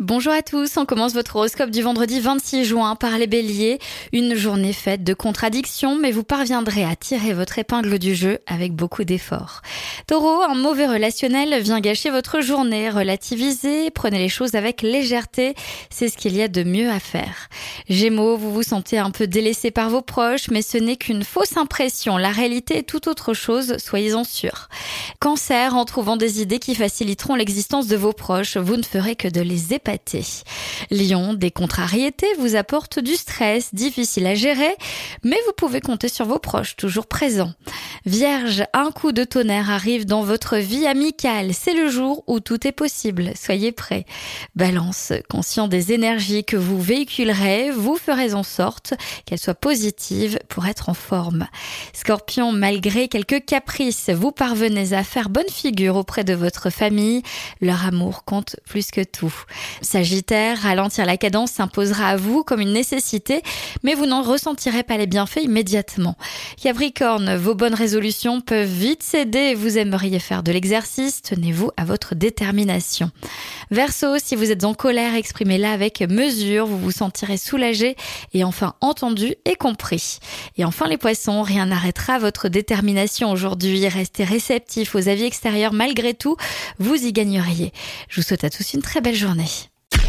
Bonjour à tous, on commence votre horoscope du vendredi 26 juin par les béliers. Une journée faite de contradictions, mais vous parviendrez à tirer votre épingle du jeu avec beaucoup d'efforts. Taureau, un mauvais relationnel vient gâcher votre journée. Relativisez, prenez les choses avec légèreté, c'est ce qu'il y a de mieux à faire. Gémeaux, vous vous sentez un peu délaissé par vos proches, mais ce n'est qu'une fausse impression. La réalité est tout autre chose, soyez-en sûrs. Cancer, en trouvant des idées qui faciliteront l'existence de vos proches, vous ne ferez que de les épater Lion, des contrariétés vous apportent du stress, difficile à gérer, mais vous pouvez compter sur vos proches, toujours présents. Vierge, un coup de tonnerre arrive dans votre vie amicale. C'est le jour où tout est possible. Soyez prêts. Balance, conscient des énergies que vous véhiculerez, vous ferez en sorte qu'elles soient positives pour être en forme. Scorpion, malgré quelques caprices, vous parvenez à faire bonne figure auprès de votre famille. Leur amour compte plus que tout. Sagittaire, ralentir la cadence s'imposera à vous comme une nécessité, mais vous n'en ressentirez pas les bienfaits immédiatement. Capricorne, vos bonnes résolutions peuvent vite céder vous aimeriez faire de l'exercice, tenez-vous à votre détermination. Verseau, si vous êtes en colère, exprimez-la avec mesure, vous vous sentirez soulagé et enfin entendu et compris. Et enfin les poissons, rien n'arrêtera votre détermination aujourd'hui, restez réceptif aux avis extérieurs malgré tout, vous y gagneriez. Je vous souhaite à tous une très belle journée.